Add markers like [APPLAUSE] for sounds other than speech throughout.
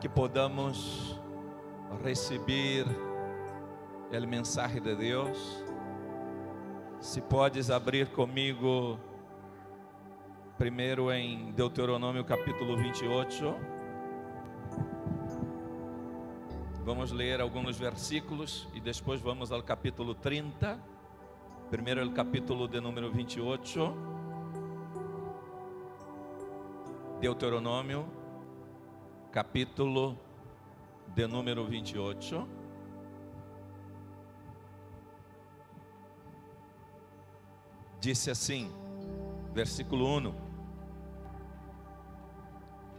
que podamos receber a mensagem de Deus. Se podes abrir comigo primeiro em Deuteronômio capítulo 28. Vamos ler alguns versículos e depois vamos ao capítulo 30. Primeiro o capítulo de número 28. Deuteronômio, capítulo de número 28. Disse assim, versículo 1: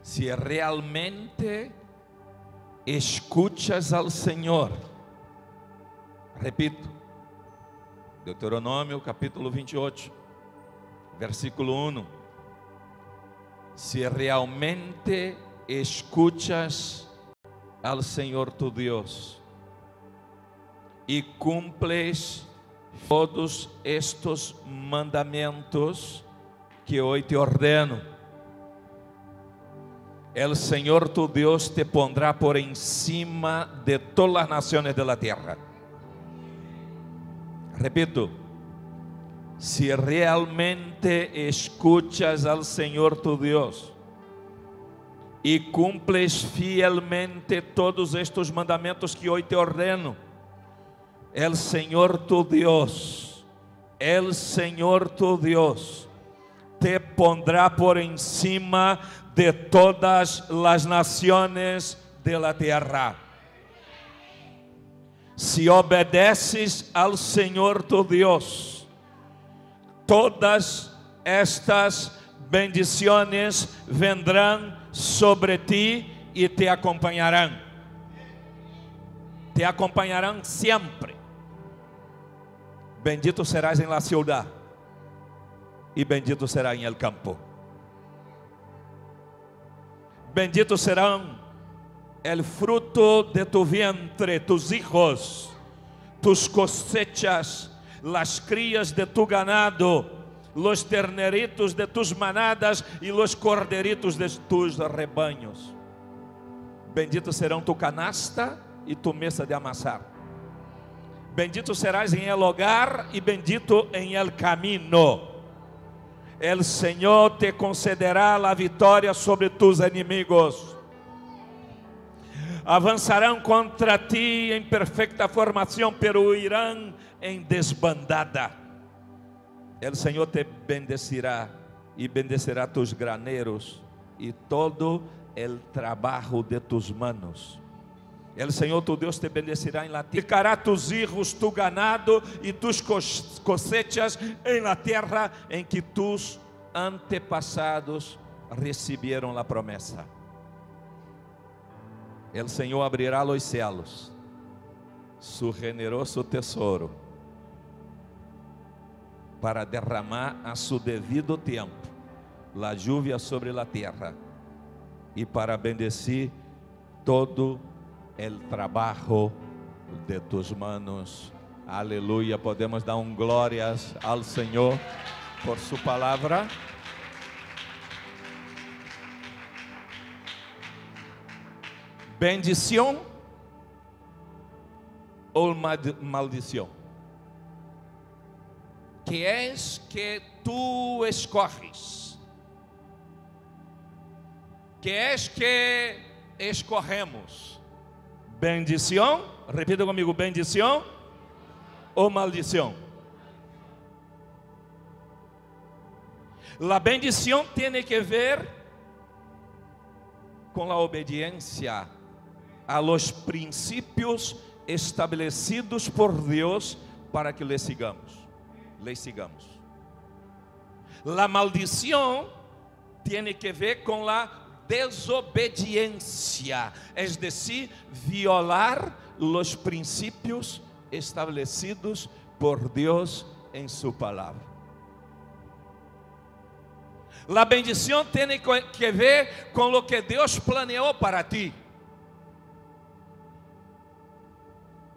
Se realmente escuchas ao Senhor, repito, Deuteronômio capítulo 28, versículo 1: Se realmente escuchas ao Senhor tu Deus e cumples todos estes mandamentos que hoje te ordeno, el Senhor tu Deus te pondrá por encima de todas as nações de la tierra. Repito, se realmente escuchas al Senhor tu Deus e cumples fielmente todos estes mandamentos que hoje te ordeno, el Senhor tu Deus, el Senhor tu Deus, te pondrá por encima de todas as nações de la tierra. Se obedeces ao Senhor tu Deus, todas estas bendições vendrão sobre ti e te acompanharão. Te acompanharão sempre. Bendito serás em la ciudad e bendito será em el campo. Bendito serão el fruto de tu vientre, tus hijos, tus cosechas, las crías de tu ganado, los terneritos de tus manadas e los corderitos de tus rebanhos. Bendito serão tu canasta e tu mesa de amassar. Bendito serás em el hogar e bendito em el camino. El Senhor te concederá a vitória sobre tus inimigos. Avançarão contra ti em perfeita formação, pero irão em desbandada. El Senhor te bendecirá e bendecerá tus graneiros e todo el trabalho de tus manos. El Senhor tu Deus te bendecirá em la tierra, ficará tus hijos, tu ganado e tus cosechas em la terra em que tus antepassados receberam a promessa. El Senhor abrirá os céus, su generoso tesouro, para derramar a su devido tempo la lluvia sobre la terra e para bendecir todo el trabajo de tus manos. Aleluia. Podemos dar um glórias ao Senhor por sua palavra. Bendição ou maldição? Que és que tu escorres? Que és que escorremos? Bendição, repita comigo: bendição ou maldição? La bendição tem que ver com a obediência a los princípios estabelecidos por Deus para que le sigamos. Le sigamos. La maldição tem que ver com a desobediência, es decir, violar los princípios establecidos por Deus em sua palavra. La bendição tem que ver com o que Deus planeou para ti.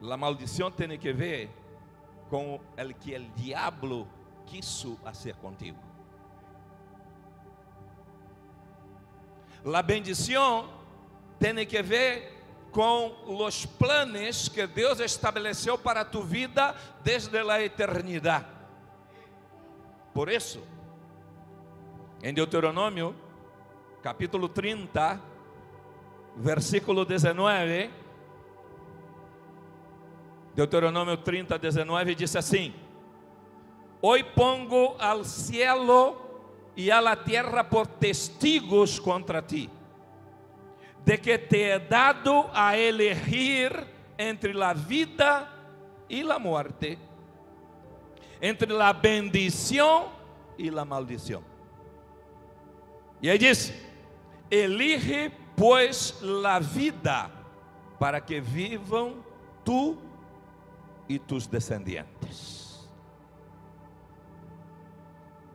La maldição tem que ver com o que o diabo quiso fazer contigo. La bendición tiene que ver com os planos que Deus estabeleceu para tu vida desde a eternidade. Por isso, em Deuteronômio, capítulo 30, versículo 19, Deuteronômio 30, 19 diz assim: Hoy pongo al cielo e a la tierra por testigos contra ti de que te he dado a elegir entre la vida y la muerte, entre la bendición y la maldición. Y ahí dice, elige pues la vida para que vivan tú y tus descendientes.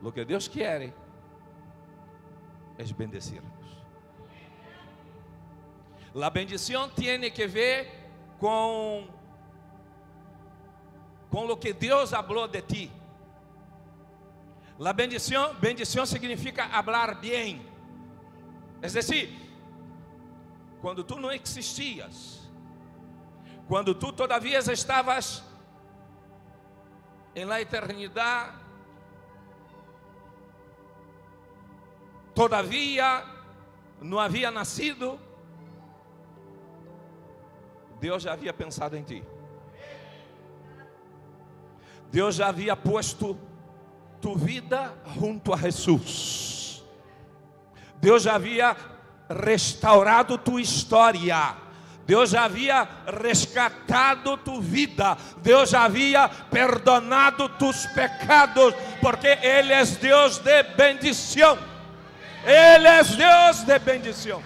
Lo que Dios quiere es bendecirnos. La bendición tiene que ver con, con lo que Dios habló de ti. La bendición, bendición significa hablar bien. Es decir, quando tu não existias, quando tu todavia estavas em la eternidade, todavia não havia nascido, Deus já havia pensado em ti. Deus já havia posto tu vida junto a Jesus. Deus já havia restaurado tua história. Deus já havia resgatado tu vida. Deus já havia perdonado tus pecados, porque Ele é Deus de bendição. Ele é Deus de bendição.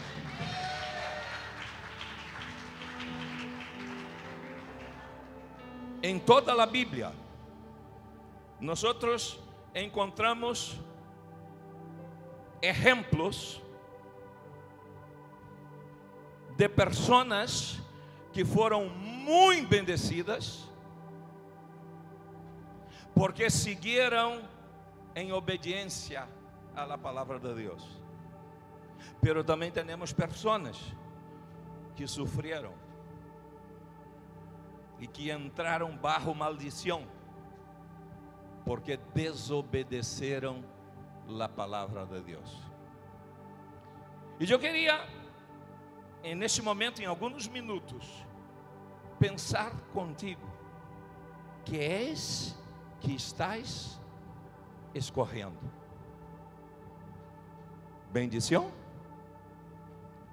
em toda a Bíblia, nós encontramos exemplos de pessoas que foram muito bendecidas porque seguiram em obediência à palavra de Deus. Pero também temos pessoas que sofreram e que entraram barro maldição, porque desobedeceram a palavra de Deus. E eu queria, neste momento, em alguns minutos, pensar contigo, que és que estás escorrendo? Bendição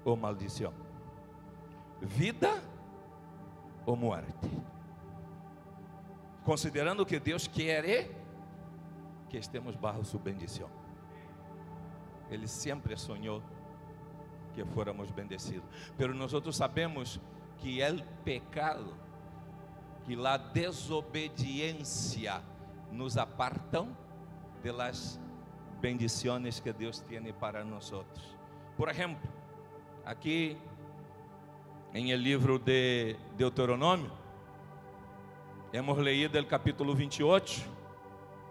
ou maldição? Vida ou morte. Considerando que Deus quer que estemos bajo sua bendição. Ele sempre sonhou que bendecidos. Pero nós sabemos que o pecado, que a desobediência nos apartam de las que Deus tem para nós. Por exemplo, aqui em el livro de Deuteronômio, hemos leído o capítulo 28,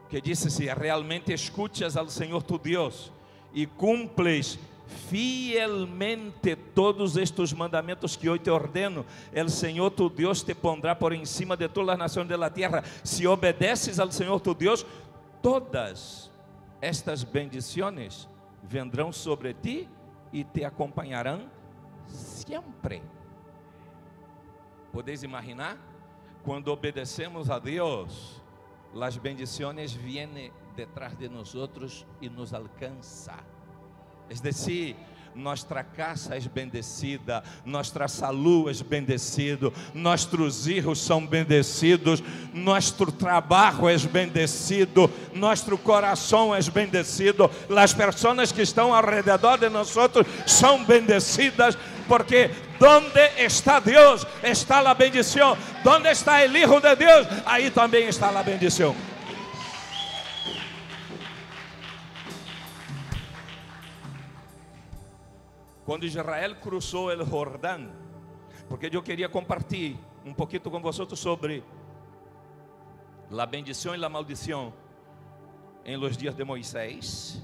que diz: Se realmente escuchas ao Senhor tu Deus e cumples fielmente todos estes mandamentos que hoje te ordeno, o Senhor tu Deus te pondrá por encima de todas as nações da terra. Se obedeces ao Senhor tu Deus, todas estas bendições vendrão sobre ti e te acompanharão sempre. Podeis imaginar? Quando obedecemos a Deus, as bendições vêm detrás de nós e nos alcança. Es decir, nossa casa é bendecida, nossa saúde é bendecido, nossos filhos são bendecidos, nosso trabalho é bendecido, nosso coração é bendecido, as pessoas que estão ao redor de nós são bendecidas, porque donde está Deus, está a bendição, donde está o Hijo de Deus, aí também está a bendição. Quando Israel cruzou o Jordão, porque eu queria compartilhar um pouquinho com vocês sobre a bendição e a maldição em los dias de Moisés.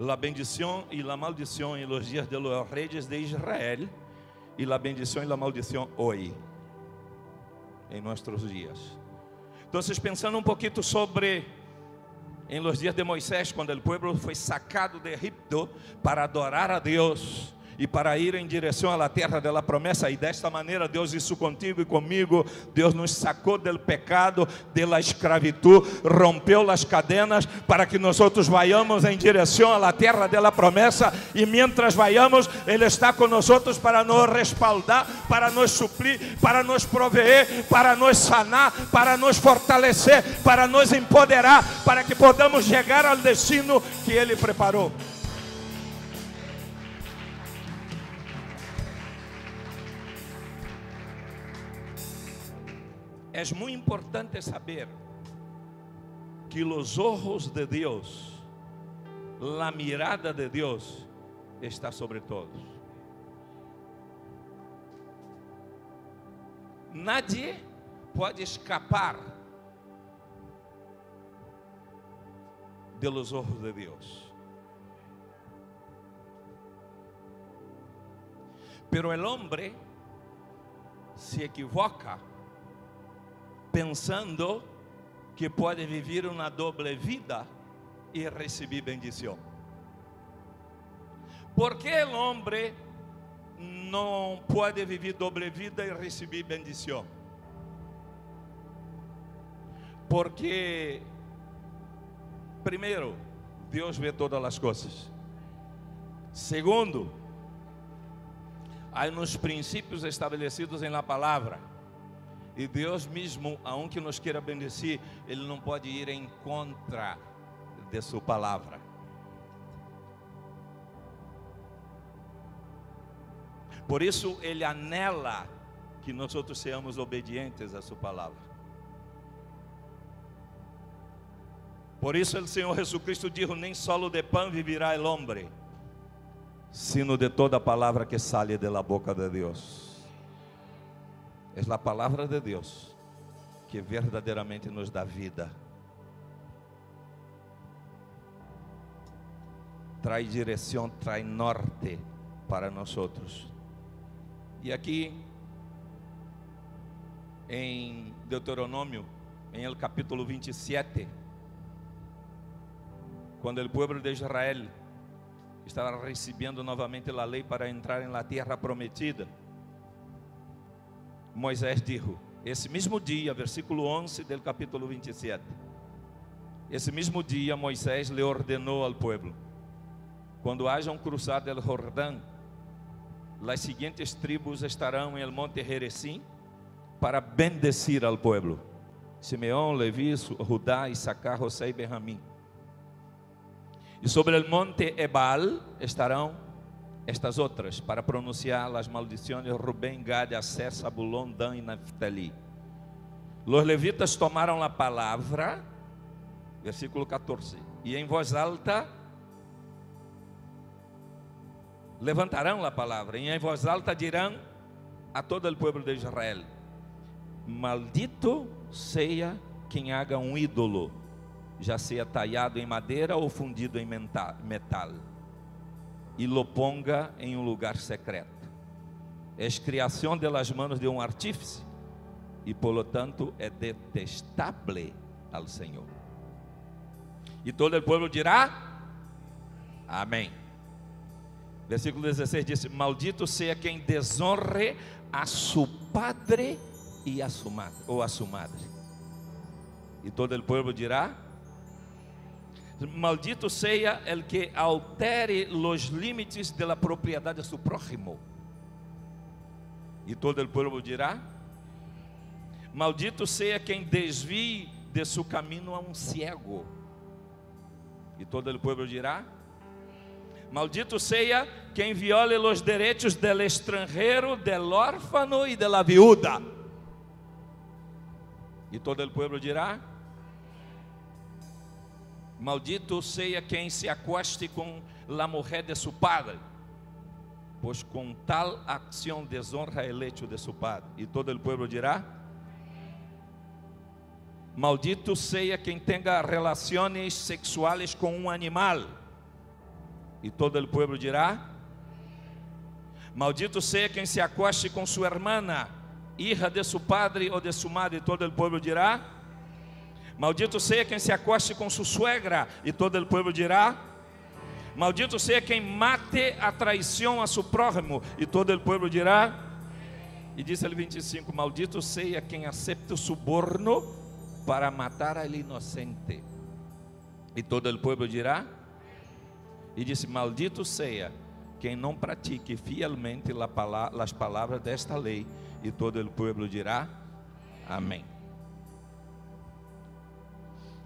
la bendición y la maldición en los días de los reyes de Israel y la bendición y la maldición hoy, en nuestros días. Entonces, pensando un poquito sobre en los días de Moisés, cuando el pueblo fue sacado de Egipto para adorar a Dios, e para ir em direção à terra da promessa. E desta maneira, Deus isso contigo e comigo. Deus nos sacou do pecado, da escravidão, rompeu as cadenas para que nós outros vayamos em direção à terra da promessa. E mientras vayamos, Ele está outros para nos respaldar, para nos suplir, para nos proveer, para nos sanar, para nos fortalecer, para nos empoderar, para que podamos chegar ao destino que Ele preparou. Es muy importante saber que los ojos de Dios, la mirada de Dios está sobre todos. Nadie pode escapar de los ojos de Deus. Pero el hombre se equivoca pensando que pode viver uma doble vida e receber bendição. Por que o homem não pode viver doble vida e receber bendição? Porque, primeiro, Deus vê todas as coisas. Segundo, há nos princípios estabelecidos em la palavra e Deus mesmo, aunque nos queira bendecir, Ele não pode ir em contra de Sua palavra. Por isso Ele anela que nós outros sejamos obedientes a Sua palavra. Por isso o Senhor Jesus Cristo disse: Nem solo de pão vivirá o homem, sino de toda palavra que sale de la boca de Deus. É a palavra de Deus que verdadeiramente nos dá vida. Traz direção, traz norte para nós outros. E aqui em Deuteronômio, em el capítulo 27, quando o povo de Israel estava recebendo novamente a lei para entrar em la terra prometida, Moisés dijo, esse mesmo dia, versículo 11 do capítulo 27. Esse mesmo dia Moisés lhe ordenou ao povo: quando hajam cruzado o Jordão, as seguintes tribos estarão em monte Jerezim para bendecir ao povo: Simeão, Levi, Judá, Issacar, José e Benjamim. E sobre o monte Ebal estarão estas outras para pronunciar as maldições Rubén, Gad, Aser, Sabulón, Dan e Naftali. Los levitas tomaram a palavra, versículo 14, e em voz alta levantarão a palavra, e em voz alta dirão a todo o povo de Israel: Maldito seja quem haga um ídolo, já seja talhado em madeira ou fundido em metal e lo ponga em um lugar secreto. É criação de las manos de um artífice e por tanto é detestável ao Senhor. E todo o povo dirá: Amém. Versículo 16 diz: Maldito seja quem desonre a su padre e a su madre, ou a su madre. E todo o povo dirá: Maldito seja el que altere los límites de la propriedad de su prójimo. E todo o povo dirá: Maldito seja quem desvie de seu caminho a um ciego. E todo o povo dirá: Maldito seja quem viole os direitos del estrangeiro, del órfano e de la viuda. E todo o povo dirá: Maldito seja quem se acoste com la mujer de su padre, pois com tal acção desonra el hecho de su padre. E todo o povo dirá: Maldito seja quem tenha relações sexuais com um animal, E todo o povo dirá: Maldito seja quem se acoste com sua hermana, hija de su padre ou de su madre. E todo o povo dirá: Maldito seja quem se acoste com sua suegra. E todo o povo dirá: Maldito seja quem mate a traição a seu prójimo. E todo o povo dirá: E diz ele 25: Maldito seja quem acepta o suborno para matar al inocente. E todo o povo dirá: E disse: Maldito seja quem não pratique fielmente as palavras desta lei. E todo o povo dirá: Amém.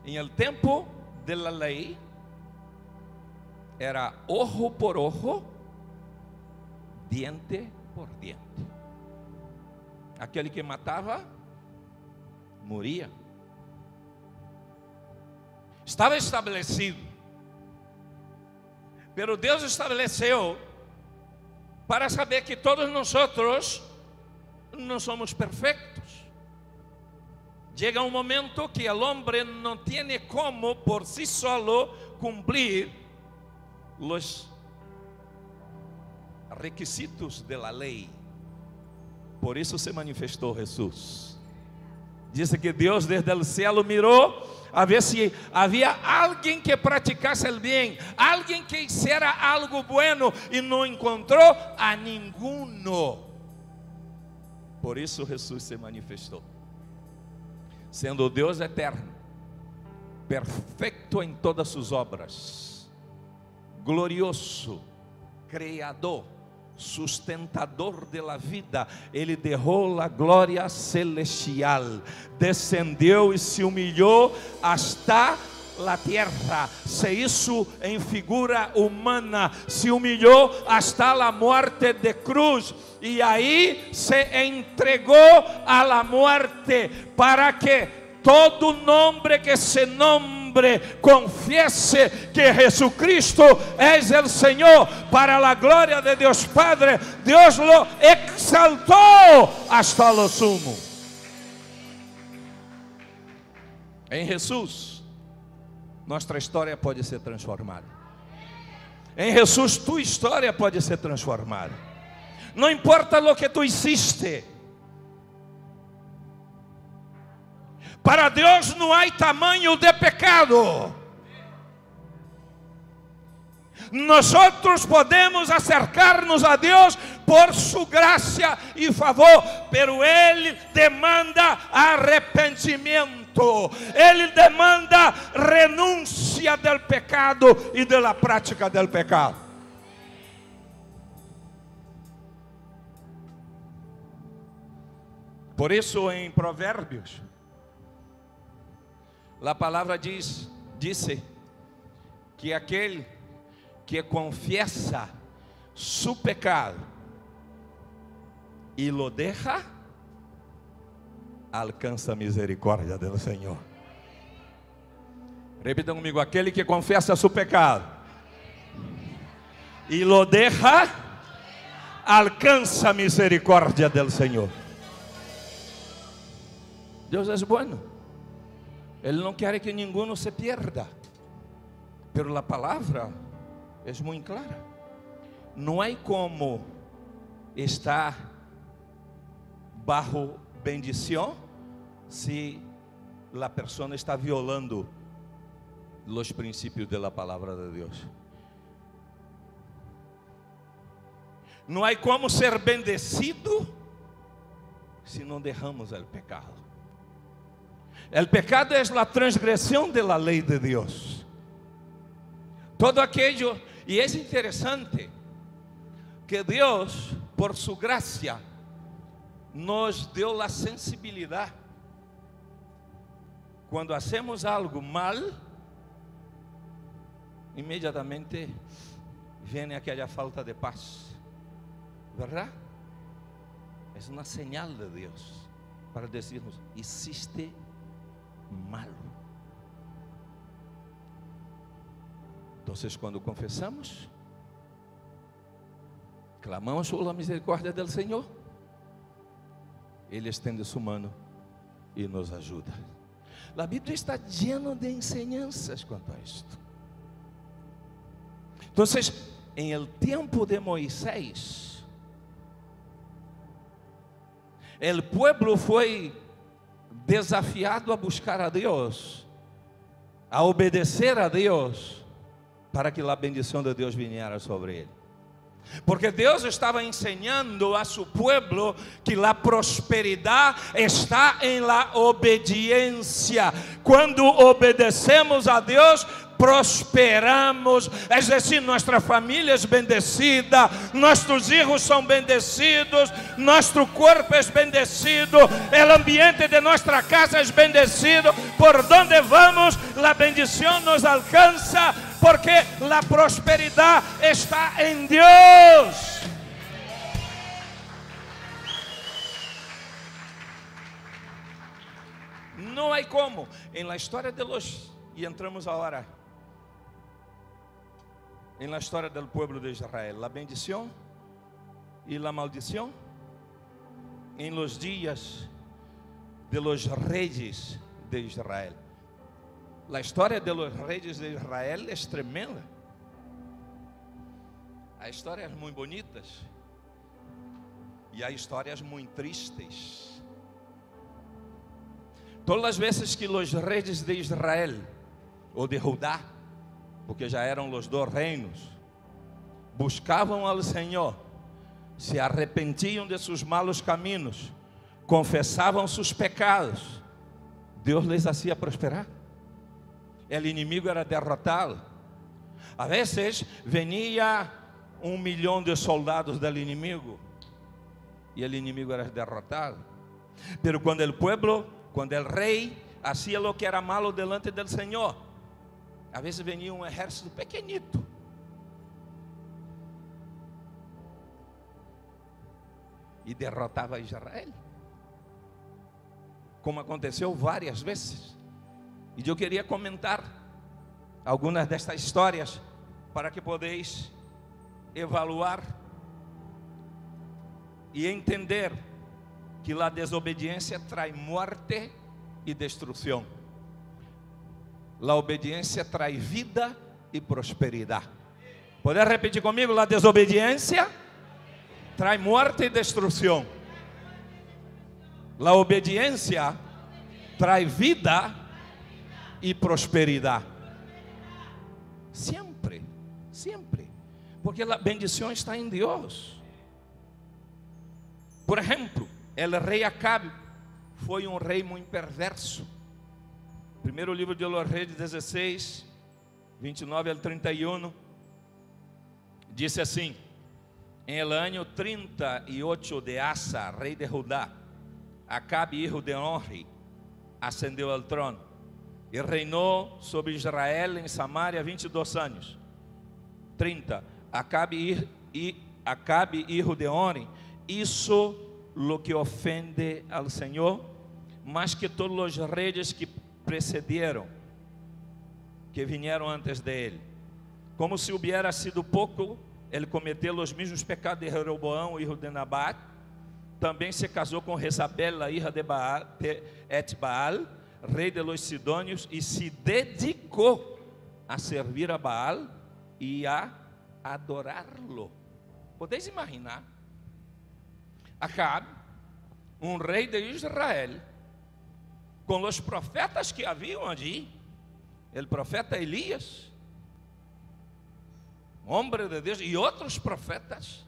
Em el tempo de la lei, era ojo por ojo, diente por diente. Aquele que matava, moria. Estava estabelecido. Pero Deus estabeleceu para saber que todos nós não somos perfeitos. Chega um momento que o homem não tem como por si solo cumprir os requisitos da lei. Por isso se manifestou Jesus. Diz que Deus desde o céu mirou a ver se havia alguém que praticasse o bem, alguém que hiciera algo bueno e não encontrou a ninguno. Por isso Jesus se manifestou, sendo Deus eterno, perfeito em todas suas obras, glorioso, criador, sustentador de la vida, ele derrou a glória celestial, descendeu e se humilhou hasta la tierra, se hizo em figura humana, se humilhou hasta la muerte de cruz, e aí se entregou a la muerte, para que todo nome que se nombre confiese que Jesucristo es el Señor. Para la gloria de Dios Padre, Dios lo exaltó hasta lo sumo. Em Jesus, nossa história pode ser transformada. Em Jesus, tua história pode ser transformada. Não importa o que tu hiciste. Para Deus não há tamanho de pecado. Nós podemos acercar-nos a Deus por sua graça e favor, pero Ele demanda arrependimento, Ele demanda renúncia do pecado e da prática do pecado. Por isso, em Provérbios, a palavra diz, disse que aquele que confiesa su pecado e lo deja, alcança a misericórdia do Senhor. Repita comigo: aquele que confessa seu pecado e lo deja, alcança a misericórdia do Senhor. Deus é bueno. Ele não quer que ninguém se pierda. Pero a palavra é muito clara. Não há como estar bajo bendição se a pessoa está violando os princípios da palavra de Deus. Não há como ser bendecido se não derramos o pecado. El pecado es la transgresión de la ley de Dios. Todo aquello, y es interesante que Dios, por su gracia, nos dio la sensibilidad. Cuando hacemos algo mal, inmediatamente viene aquella falta de paz, ¿verdad? Es una señal de Dios para decirnos, hiciste malo. Então, quando confessamos, clamamos por la misericórdia do Senhor, Ele estende sua mão e nos ajuda. A Bíblia está llena de enseñanças quanto a isto. Entonces, en el tiempo de Moisés, el pueblo foi desafiado a buscar a Deus, a obedecer a Deus, para que a bendição de Deus viera sobre ele. Porque Deus estava ensinando a seu povo que a prosperidade está em la obediência. Quando obedecemos a Deus, prosperamos, é decir, nossa família é bendecida, nossos filhos são bendecidos, nosso corpo é bendecido, o ambiente de nossa casa é bendecido, por donde vamos, a bendição nos alcança, porque a prosperidade está em Deus. Não há como, em la história de los, e entramos agora en la del pueblo de Israel, la bendición y la maldición en los días de los reyes de Israel. La historia de los reyes de Israel es tremenda. Há histórias muito bonitas e há histórias muito tristes. Todas as vezes que os reis de Israel ou de Judá porque já eram os dois reinos, buscavam ao Senhor, se arrepentiam de seus malos caminhos, confessavam seus pecados, Deus les hacía prosperar. O inimigo era derrotado. A vezes venia um milhão de soldados do inimigo e o inimigo era derrotado. Pero quando o pueblo, quando o rei hacía lo que era malo delante del Senhor, às vezes venia um exército pequenito. E derrotava Israel. Como aconteceu várias vezes. E eu queria comentar algumas destas histórias para que podeis evaluar e entender que a desobediência traz morte e destruição. La obediência traz vida e prosperidade. Poder repetir comigo? La desobediência traz morte e destruição. La obediência traz vida e prosperidade. Sempre, sempre. Porque a bendição está em Deus. Por exemplo, o rei Acabe foi um rei muito perverso Primeiro livro de Reis 16, 29 ao 31, disse assim: Em el año 38 de Asa, rei de Judá, Acabe, hijo de Onri, ascendeu ao trono e reinou sobre Israel em Samaria 22 anos. 30. Acabe, e Acabe hijo de Onri, hizo lo que ofende al Senhor, mais que todos os reis que precederam, que vieram antes de ele. Como se hubiera sido pouco, ele cometeu os mesmos pecados de Jeroboão, filho de Nabat. Também se casou com Rezabel, a hija de, Baal, de Etbaal, rei de los Sidônios, e se dedicou a servir a Baal e a adorá-lo. Podeis imaginar? Acabe, um rei de Israel, com os profetas que haviam ali, o profeta Elias, homem de Deus, e outros profetas,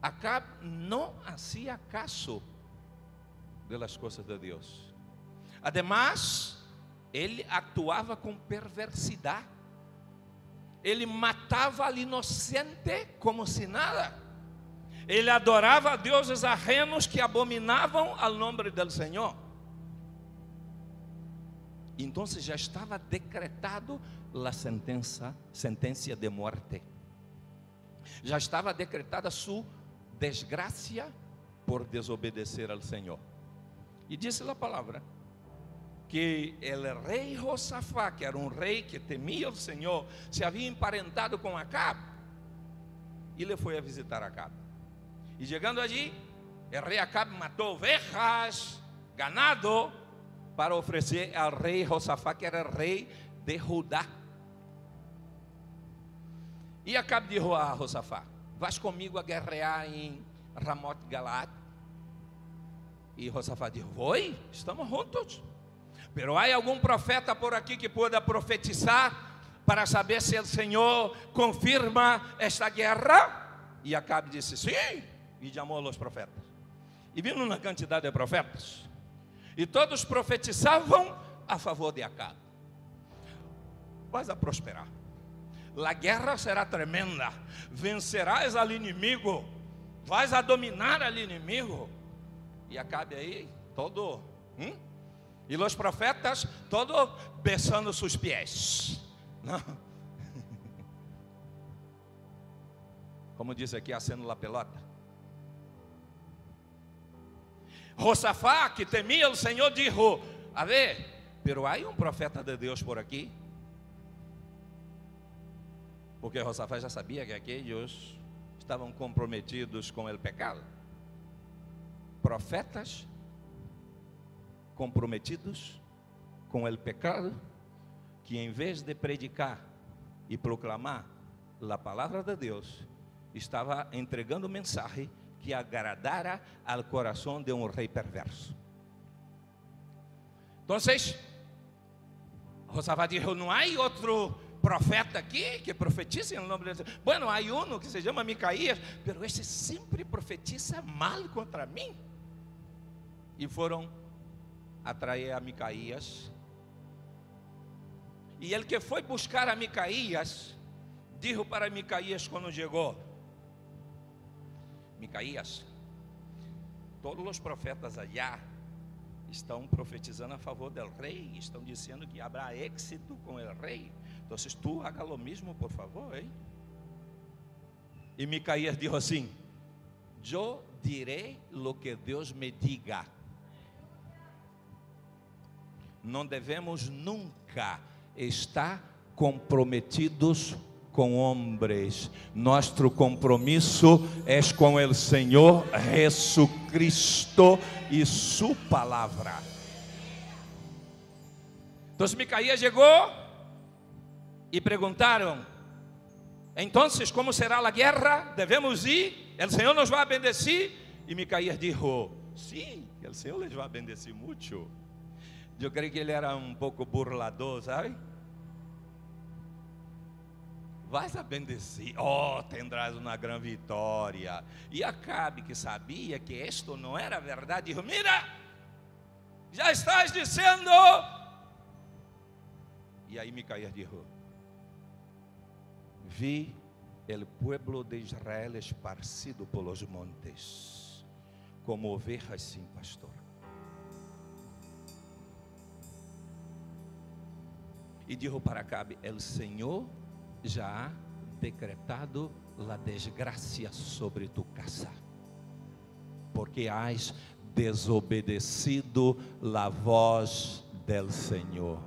Acab não hacía caso de las coisas de Deus. Además, ele atuava com perversidade. Ele matava al inocente como se nada. Ele adorava deuses ajenos que abominavam ao nome do Senhor. Então já estava decretado a sentença, sentença de morte. Já estava decretada sua desgraça por desobedecer ao Senhor. E disse a palavra que o rei Josafá, que era um rei que temia o Senhor, se havia emparentado com Acab e ele foi a visitar Acab. E chegando allí, o rei Acab matou ovejas, ganado, para oferecer ao rei Josafá, que era rei de Judá. E Acabe disse a Josafá: Vais comigo a guerrear em Ramote Galaad? E Josafá disse: Vou, estamos juntos. Pero há algum profeta por aqui que pueda profetizar para saber se o Senhor confirma esta guerra? E Acabe disse: Sim. E chamou os profetas. E vindo uma quantidade de profetas. E todos profetizavam a favor de Acabe. Vais a prosperar. A guerra será tremenda. Vencerás al inimigo. Vais a dominar al inimigo. E Acabe aí, todo. Hum? E os profetas, todos besando seus pés. Não. [LAUGHS] Como diz aqui, acendo la pelota. Josafá, que temia o Senhor, disse: A ver, pero há um profeta de Deus por aqui. Porque Josafá já sabia que aqueles estavam comprometidos com o pecado. Profetas comprometidos com o pecado, que em vez de predicar e proclamar a palavra de Deus, estava entregando mensagem que agradara ao coração de um rei perverso. Então, Josafá disse: Não há outro profeta aqui que profetiza em nome de Deus. Bueno, há um que se chama Micaías, pero esse sempre profetiza mal contra mim. E foram atrair a Micaías. E ele que foi buscar a Micaías, disse para Micaías quando chegou: Micaías, todos os profetas allá estão profetizando a favor do rei, estão dizendo que haverá êxito com o rei. Então, tu haga lo mesmo, por favor, hein? E Micaías disse assim: Eu direi lo que Deus me diga. Não devemos nunca estar comprometidos com homens. Nosso compromisso é com o Senhor Jesucristo e Sua palavra. Então Micaías chegou e perguntaram: Então, como será a guerra? Devemos ir? O Senhor nos vai bendecir? E Micaías disse: Sim, sí, o Senhor les vai bendecir muito. Eu creio que ele era um pouco burlador, sabe? Vais a bendecir, oh, tendrás uma grande vitória. E Acabe, que sabia que isto não era verdade, dijo: Mira, já estás dizendo. E aí Micaías disse: Vi el pueblo de Israel esparcido pelos montes, como ovejas sem pastor. E dijo para Acabe: El Senhor já decretado a desgraça sobre tu casa, porque has desobedecido a voz del Senhor.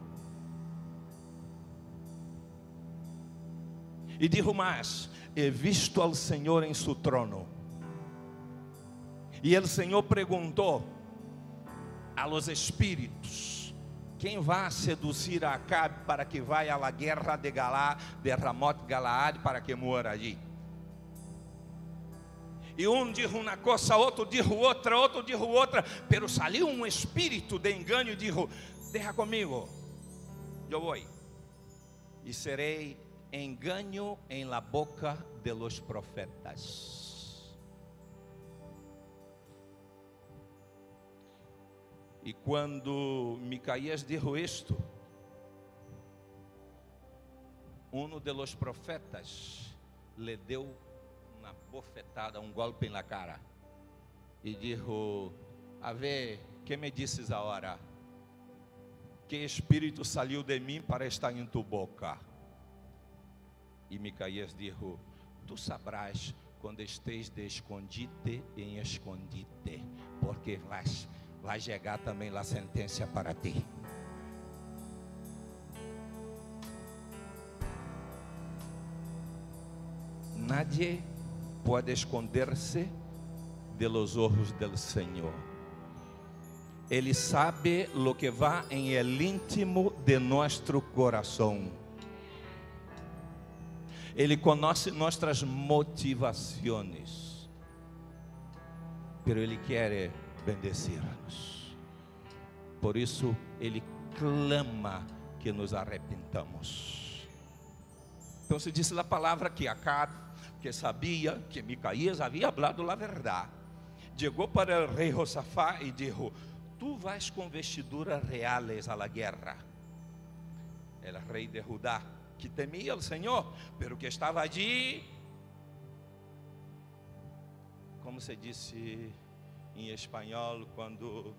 E dijo mais: He visto ao Senhor em seu trono. E o Senhor perguntou a los espíritos: quem vai seduzir a Acabe para que vá à guerra de Galá, de Ramote Galaad, para que mora ali? E um diz uma coisa, outro diz outra, outro diz outra, pero saiu um espírito de engano e disse: Deixa comigo, eu vou, e serei engano em la boca de los profetas. E quando Micaías dijo isto, um de los profetas le deu uma bofetada, um golpe na cara e dijo: A ver, que me dizes agora? Que espírito saiu de mim para estar em tu boca? E Micaías dijo: Tu sabrás quando estejas de escondite em escondite, porque vais vai chegar também a sentença para ti. Nadie pode esconder-se de los ojos Senhor. Ele sabe lo que va em el íntimo de nosso coração. Ele conhece nossas motivações, pero Ele quer bendecir-nos. Por isso, Ele clama que nos arrepentamos. Então se disse a palavra que Acabe, que sabia que Micaías havia falado a verdade, chegou para o rei Josafá e disse: Tu vais com vestiduras a la guerra. El rei de Judá, que temia o Senhor, pero que estava allí, como se disse em espanhol, quando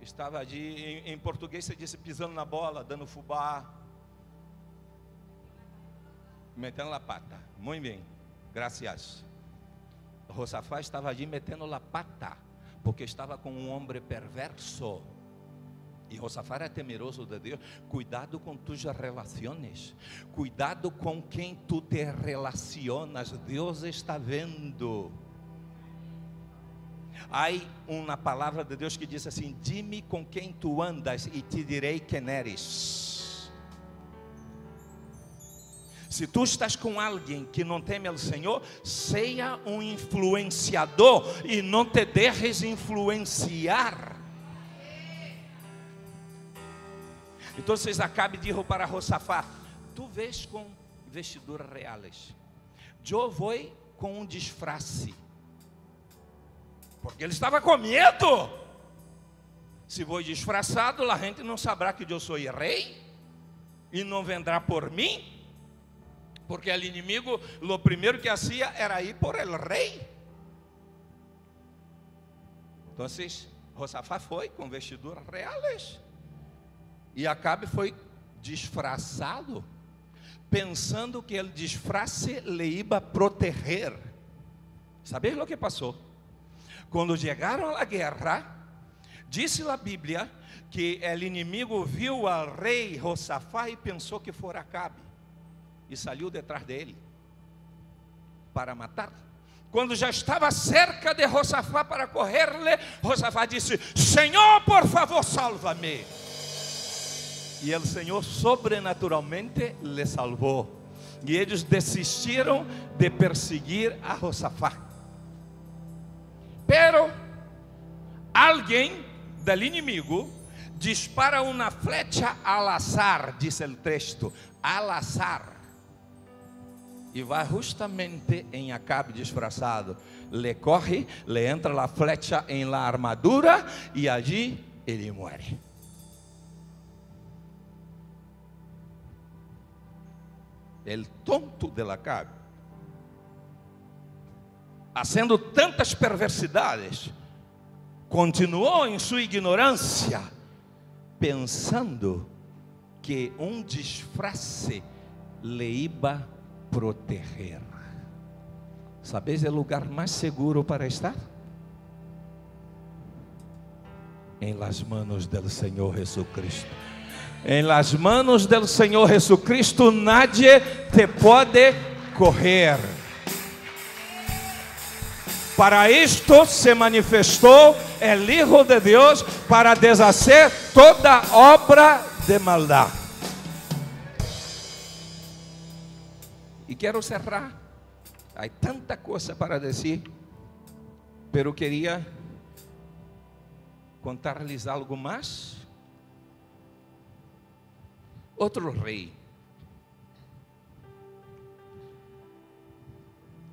estava allí, em, em português se disse pisando na bola, dando fubá, metendo a pata. Muito bem, graças. Josafá estava allí metendo a pata, porque estava com um homem perverso. E Josafá era temeroso de Deus. Cuidado com tuas relações. Cuidado com quem tu te relacionas. Deus está vendo. Há uma palavra de Deus que diz assim: Dime com quem tu andas e te direi quem eres. Se tu estás com alguém que não teme ao Senhor, seja um influenciador e não te deixes influenciar. Então Acabe disse para Josafá: Tu vês com vestiduras reais, eu vou com um disfarce, porque ele estava com medo. Se vou disfarçado, a gente não saberá que eu sou rei e não vendrá por mim, porque o inimigo, o primeiro que hacía era ir por el rei. Então, Josafá foi com vestiduras reais. E Acabe foi disfarçado, pensando que o disfrace le iba a proteger. ¿Sabes o que passou? Quando chegaram à guerra, disse a Bíblia que o inimigo viu al rei Josafá e pensou que fora Acabe e saiu detrás dele para matar. Quando já estava cerca de Josafá para correr-lhe, Josafá disse: Senhor, por favor, salva-me. E o Senhor sobrenaturalmente lhe salvou. E eles desistiram de perseguir a Josafá. Pero alguém do inimigo dispara uma flecha al azar, diz o texto, al azar. E vai justamente em Acabe disfarçado. Le corre, le entra a flecha em la armadura e allí ele muere. el tonto de Acabe, fazendo tantas perversidades, continuou em sua ignorância, pensando que um disfarce le iba proteger. Sabes o lugar mais seguro para estar? Em las manos del Senhor Jesucristo. Em las manos del Senhor Jesucristo nadie te pode correr. Para isto se manifestou o Hijo de Deus para deshacer toda obra de maldade. E quero cerrar. Há tanta coisa para dizer, pero queria contar-lhes algo mais outro rei.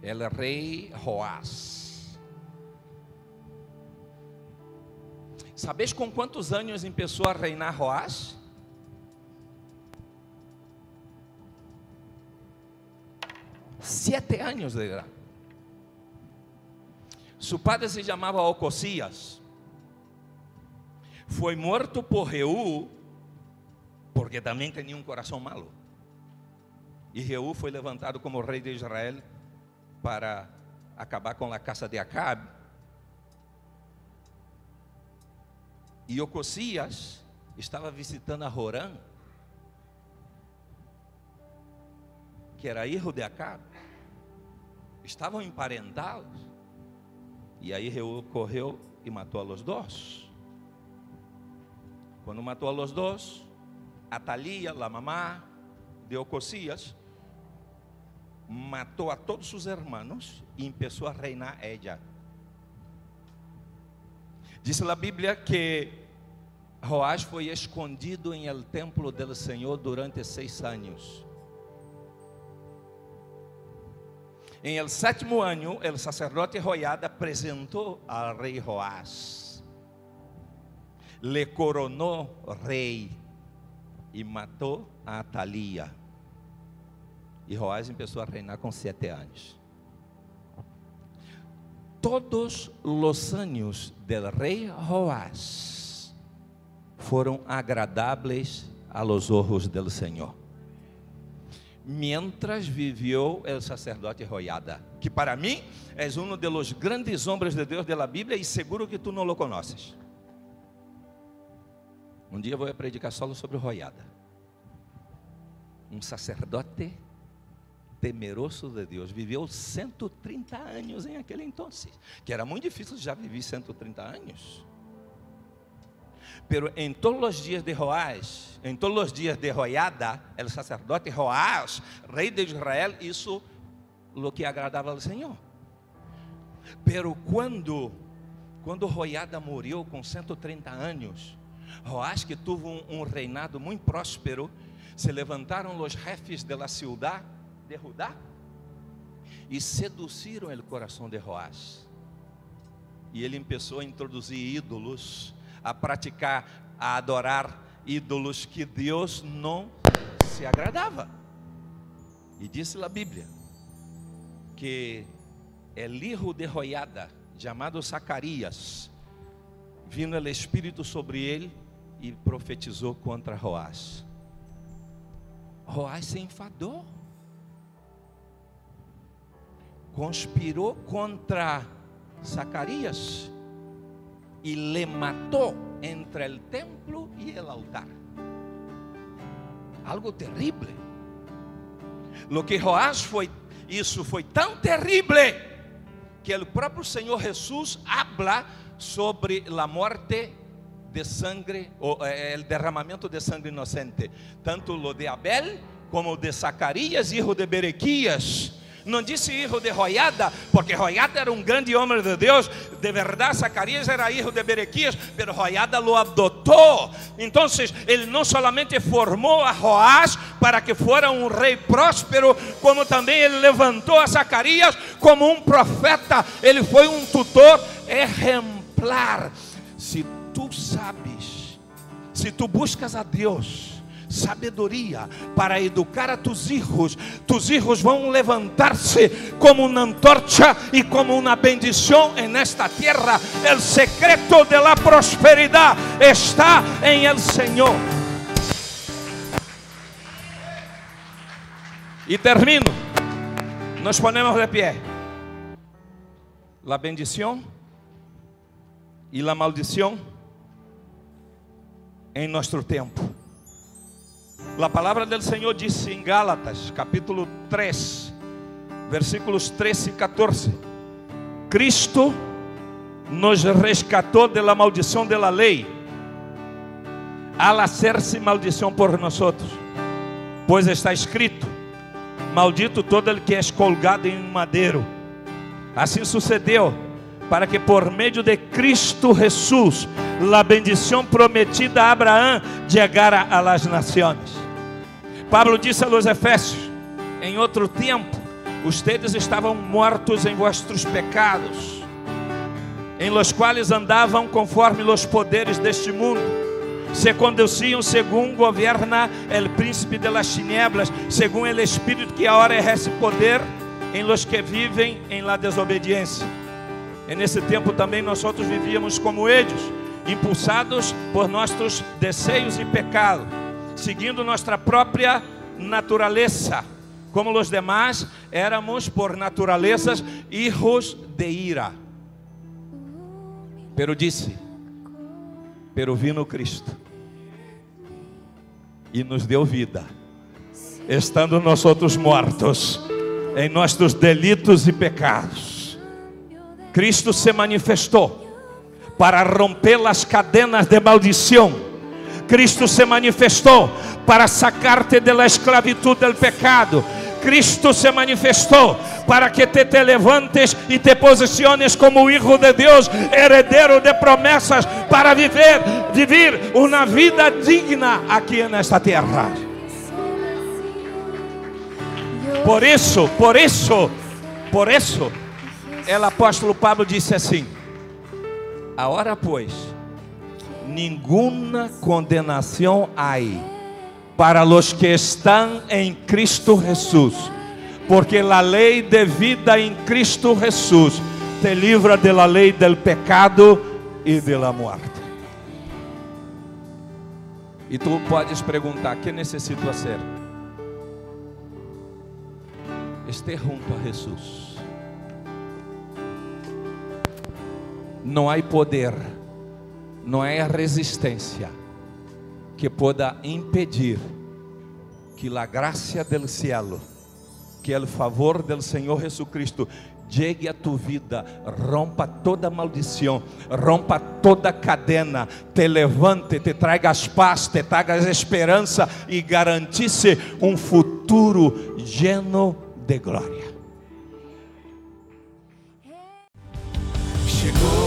El rei Joás. Sabes com quantos anos começou a reinar Joás? Sete anos de idade. Su padre se chamava Ocosias. Foi morto por Reú porque também tinha um coração malo. E Reú foi levantado como rei de Israel para acabar com a casa de Acabe. E Ocosias estava visitando a Horã, que era filho de Acabe. Estavam emparentados. E aí Reú correu e matou a los dois. Quando matou a los dois, Atalia, a mamá de Ocosías, matou a todos sus hermanos y empezó a reinar ella. Dice la Biblia que Joás foi escondido em el templo del Senhor durante seis anos. Em el sétimo ano, el sacerdote Joiada apresentou al rei Joás, le coronou rei e matou a Atalia. E Joás começou a reinar com sete anos. Todos os anos del rei Joás foram agradáveis a los ojos del Senhor. Mientras vivió el sacerdote Joiada, que para mim é um dos grandes homens de Deus da Bíblia e seguro que tu não lo conoces. Um dia vou predicar solo sobre Joiada. Um sacerdote temeroso de Deus, viveu 130 anos em aquele entonces, que era muito difícil já viver 130 anos. Pero em todos os dias de Joás, em todos os dias de Joiada, o sacerdote Joás, rei de Israel, isso lo que agradava ao Senhor. Pero quando quando Joiada morreu com 130 anos, Joás que teve um, um reinado muito próspero, se levantaram os jefes de la ciudad de Judá e seduziram o coração de Joás. E ele começou a introduzir ídolos, a praticar, a adorar ídolos que Deus não se agradava. E disse a Bíblia que el hijo de Joiada, chamado Zacarias, vindo o Espírito sobre ele e profetizou contra Joás. Joás se enfadou, conspirou contra Zacarias e le matou entre o templo e o altar. Algo terrível. Lo que Joás foi, isso foi tão terrível que o próprio Senhor Jesus habla sobre a morte de sangre, o eh, el derramamento de sangre inocente, tanto lo de Abel como de Zacarias, hijo de Berequias. Não disse hijo de Joiada, porque Joiada era um grande homem de Deus. De verdade, Zacarias era hijo de Berequias, pero Joiada lo adotou. Então, ele não solamente formou a Joás para que fora um rei próspero, como também ele levantou a Zacarias como um profeta. Ele foi um tutor exemplar. Se tu sabes, se tu buscas a Deus, sabedoria para educar a tus hijos, tus hijos vão levantar-se como uma antorcha e como uma bendição en esta tierra. El secreto de la prosperidad está en el Señor. E termino. Nos ponemos de pie. La bendición y la maldición em nosso tempo. A palavra do Senhor disse em Gálatas, capítulo 3, versículos 13 e 14: Cristo nos rescatou de la maldição de la lei, al hacerse maldição por nós, pois está escrito: Maldito todo el que é colgado em madeiro. Assim sucedeu para que por meio de Cristo Jesus, a bendição prometida a Abraão chegara a las nações. Pablo disse a los Efésios: em outro tempo, ustedes estavam mortos em vossos pecados, em los quais andavam conforme os poderes deste mundo, se conduziam segundo governa el príncipe de las tinieblas, segundo el espírito que agora exerce poder em los que vivem em la desobediência. E nesse tempo também nós outros vivíamos como eles, impulsados por nossos desejos e pecados seguindo nossa própria natureza. Como os demais, éramos por naturezas hijos de ira. Pero disse: Pero vino Cristo e nos deu vida, estando nós outros mortos em nossos delitos e pecados. Cristo se manifestou para romper as cadenas de maldição Cristo se manifestou para sacarte de la esclavitud del pecado. Cristo se manifestou para que te, te levantes e te posiciones como hijo de Deus, heredero de promessas, para viver, vivir uma vida digna aqui nesta terra. Por isso, por isso, por isso, o apóstolo Pablo disse assim: Agora, pois, nenhuma condenação há para os que estão em Cristo Jesus, porque a lei de vida em Cristo Jesus te livra de la lei del pecado e de la muerte. E tu podes perguntar: que necessito fazer? Esté junto a Jesus. Não há poder, não há resistência que pueda impedir que a graça del cielo, que o favor del Senhor Jesucristo llegue a tu vida, rompa toda maldição, rompa toda cadena, te levante, te tragas paz, te tragas esperança e garantisse um futuro lleno de glória. Chegou